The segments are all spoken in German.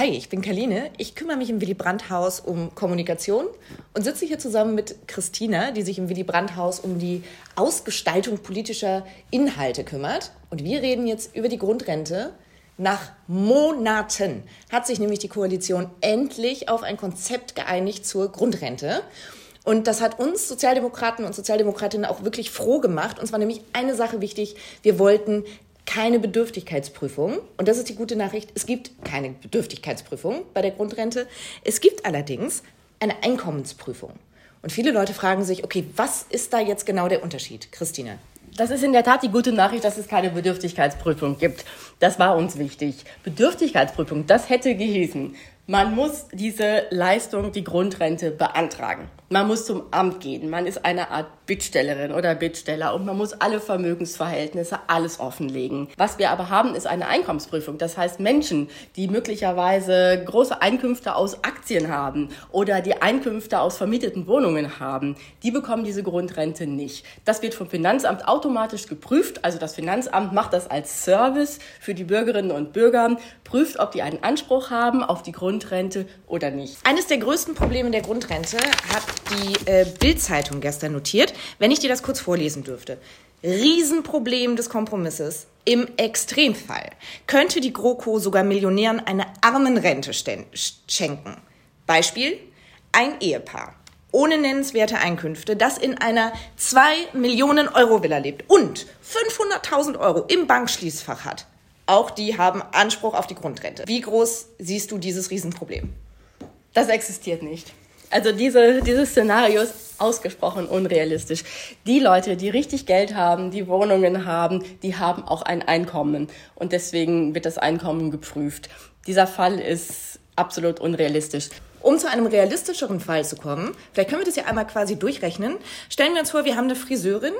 Hi, ich bin Kaline. Ich kümmere mich im Willy Brandt Haus um Kommunikation und sitze hier zusammen mit Christina, die sich im Willy Brandt Haus um die Ausgestaltung politischer Inhalte kümmert. Und wir reden jetzt über die Grundrente. Nach Monaten hat sich nämlich die Koalition endlich auf ein Konzept geeinigt zur Grundrente. Und das hat uns Sozialdemokraten und Sozialdemokratinnen auch wirklich froh gemacht. Uns war nämlich eine Sache wichtig. Wir wollten keine Bedürftigkeitsprüfung. Und das ist die gute Nachricht. Es gibt keine Bedürftigkeitsprüfung bei der Grundrente. Es gibt allerdings eine Einkommensprüfung. Und viele Leute fragen sich, okay, was ist da jetzt genau der Unterschied? Christine. Das ist in der Tat die gute Nachricht, dass es keine Bedürftigkeitsprüfung gibt. Das war uns wichtig. Bedürftigkeitsprüfung, das hätte gehießen, man muss diese Leistung, die Grundrente, beantragen. Man muss zum Amt gehen. Man ist eine Art Bittstellerin oder Bittsteller und man muss alle Vermögensverhältnisse, alles offenlegen. Was wir aber haben, ist eine Einkommensprüfung. Das heißt, Menschen, die möglicherweise große Einkünfte aus Aktien haben oder die Einkünfte aus vermieteten Wohnungen haben, die bekommen diese Grundrente nicht. Das wird vom Finanzamt automatisch geprüft. Also das Finanzamt macht das als Service für die Bürgerinnen und Bürger, prüft, ob die einen Anspruch haben auf die Grundrente oder nicht. Eines der größten Probleme der Grundrente hat die äh, Bild-Zeitung gestern notiert, wenn ich dir das kurz vorlesen dürfte. Riesenproblem des Kompromisses. Im Extremfall könnte die GroKo sogar Millionären eine Armenrente schenken. Beispiel, ein Ehepaar ohne nennenswerte Einkünfte, das in einer 2 Millionen Euro Villa lebt und 500.000 Euro im Bankschließfach hat. Auch die haben Anspruch auf die Grundrente. Wie groß siehst du dieses Riesenproblem? Das existiert nicht. Also diese, dieses Szenario ist ausgesprochen unrealistisch. Die Leute, die richtig Geld haben, die Wohnungen haben, die haben auch ein Einkommen. Und deswegen wird das Einkommen geprüft. Dieser Fall ist absolut unrealistisch. Um zu einem realistischeren Fall zu kommen, vielleicht können wir das ja einmal quasi durchrechnen. Stellen wir uns vor, wir haben eine Friseurin,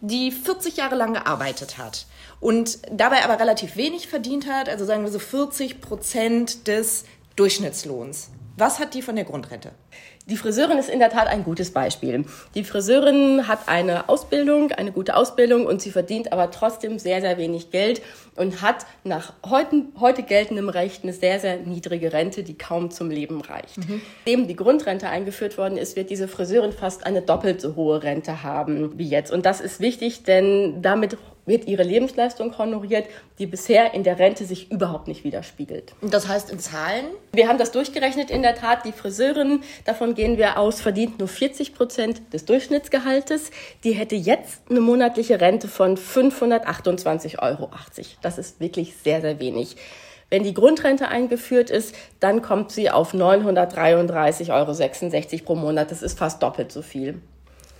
die 40 Jahre lang gearbeitet hat und dabei aber relativ wenig verdient hat, also sagen wir so 40 Prozent des Durchschnittslohns. Was hat die von der Grundrente? Die Friseurin ist in der Tat ein gutes Beispiel. Die Friseurin hat eine Ausbildung, eine gute Ausbildung und sie verdient aber trotzdem sehr, sehr wenig Geld und hat nach heute, heute geltendem Recht eine sehr, sehr niedrige Rente, die kaum zum Leben reicht. Mhm. Dem die Grundrente eingeführt worden ist, wird diese Friseurin fast eine doppelt so hohe Rente haben wie jetzt. Und das ist wichtig, denn damit wird ihre Lebensleistung honoriert, die bisher in der Rente sich überhaupt nicht widerspiegelt. Und das heißt in Zahlen? Wir haben das durchgerechnet in der Tat. Die Friseurin, davon gehen wir aus, verdient nur 40 Prozent des Durchschnittsgehaltes. Die hätte jetzt eine monatliche Rente von 528,80 Euro. Das ist wirklich sehr, sehr wenig. Wenn die Grundrente eingeführt ist, dann kommt sie auf 933,66 Euro pro Monat. Das ist fast doppelt so viel.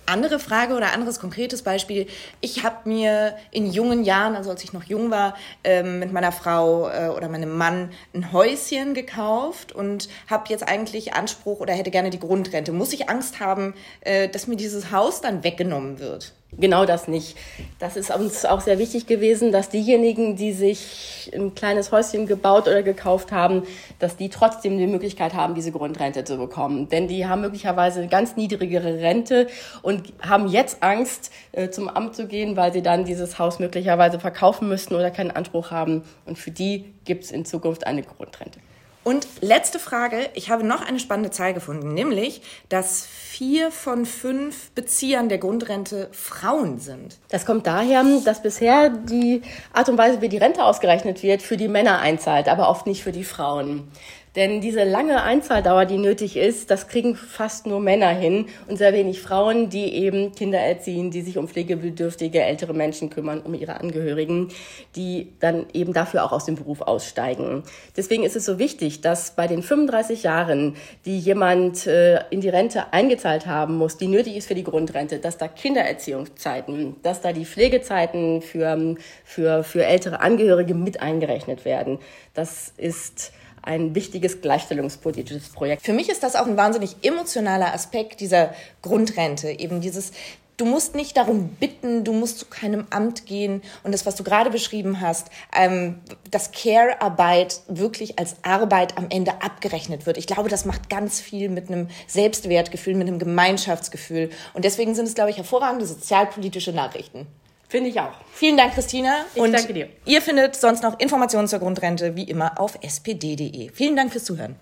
Andere Frage oder anderes konkretes Beispiel. Ich habe mir in jungen Jahren, also als ich noch jung war, ähm, mit meiner Frau äh, oder meinem Mann ein Häuschen gekauft und habe jetzt eigentlich Anspruch oder hätte gerne die Grundrente. Muss ich Angst haben, äh, dass mir dieses Haus dann weggenommen wird? Genau das nicht. Das ist uns auch sehr wichtig gewesen, dass diejenigen, die sich ein kleines Häuschen gebaut oder gekauft haben, dass die trotzdem die Möglichkeit haben, diese Grundrente zu bekommen. Denn die haben möglicherweise eine ganz niedrigere Rente und haben jetzt Angst, äh, zum Amt zu gehen, weil sie dann dieses Haus möglicherweise verkaufen müssten oder keinen Anspruch haben. Und für die gibt es in Zukunft eine Grundrente. Und letzte Frage. Ich habe noch eine spannende Zahl gefunden, nämlich, dass vier von fünf Beziehern der Grundrente Frauen sind. Das kommt daher, dass bisher die Art und Weise, wie die Rente ausgerechnet wird, für die Männer einzahlt, aber oft nicht für die Frauen. Denn diese lange Einzahldauer, die nötig ist, das kriegen fast nur Männer hin und sehr wenig Frauen, die eben Kinder erziehen, die sich um pflegebedürftige ältere Menschen kümmern, um ihre Angehörigen, die dann eben dafür auch aus dem Beruf aussteigen. Deswegen ist es so wichtig, dass bei den 35 Jahren, die jemand äh, in die Rente eingezahlt haben muss, die nötig ist für die Grundrente, dass da Kindererziehungszeiten, dass da die Pflegezeiten für, für, für ältere Angehörige mit eingerechnet werden. Das ist ein wichtiges gleichstellungspolitisches Projekt. Für mich ist das auch ein wahnsinnig emotionaler Aspekt dieser Grundrente, eben dieses Du musst nicht darum bitten, du musst zu keinem Amt gehen und das, was du gerade beschrieben hast, ähm, dass Care-Arbeit wirklich als Arbeit am Ende abgerechnet wird. Ich glaube, das macht ganz viel mit einem Selbstwertgefühl, mit einem Gemeinschaftsgefühl und deswegen sind es, glaube ich, hervorragende sozialpolitische Nachrichten. Finde ich auch. Vielen Dank, Christina. Ich Und danke dir. ihr findet sonst noch Informationen zur Grundrente wie immer auf spd.de. Vielen Dank fürs Zuhören.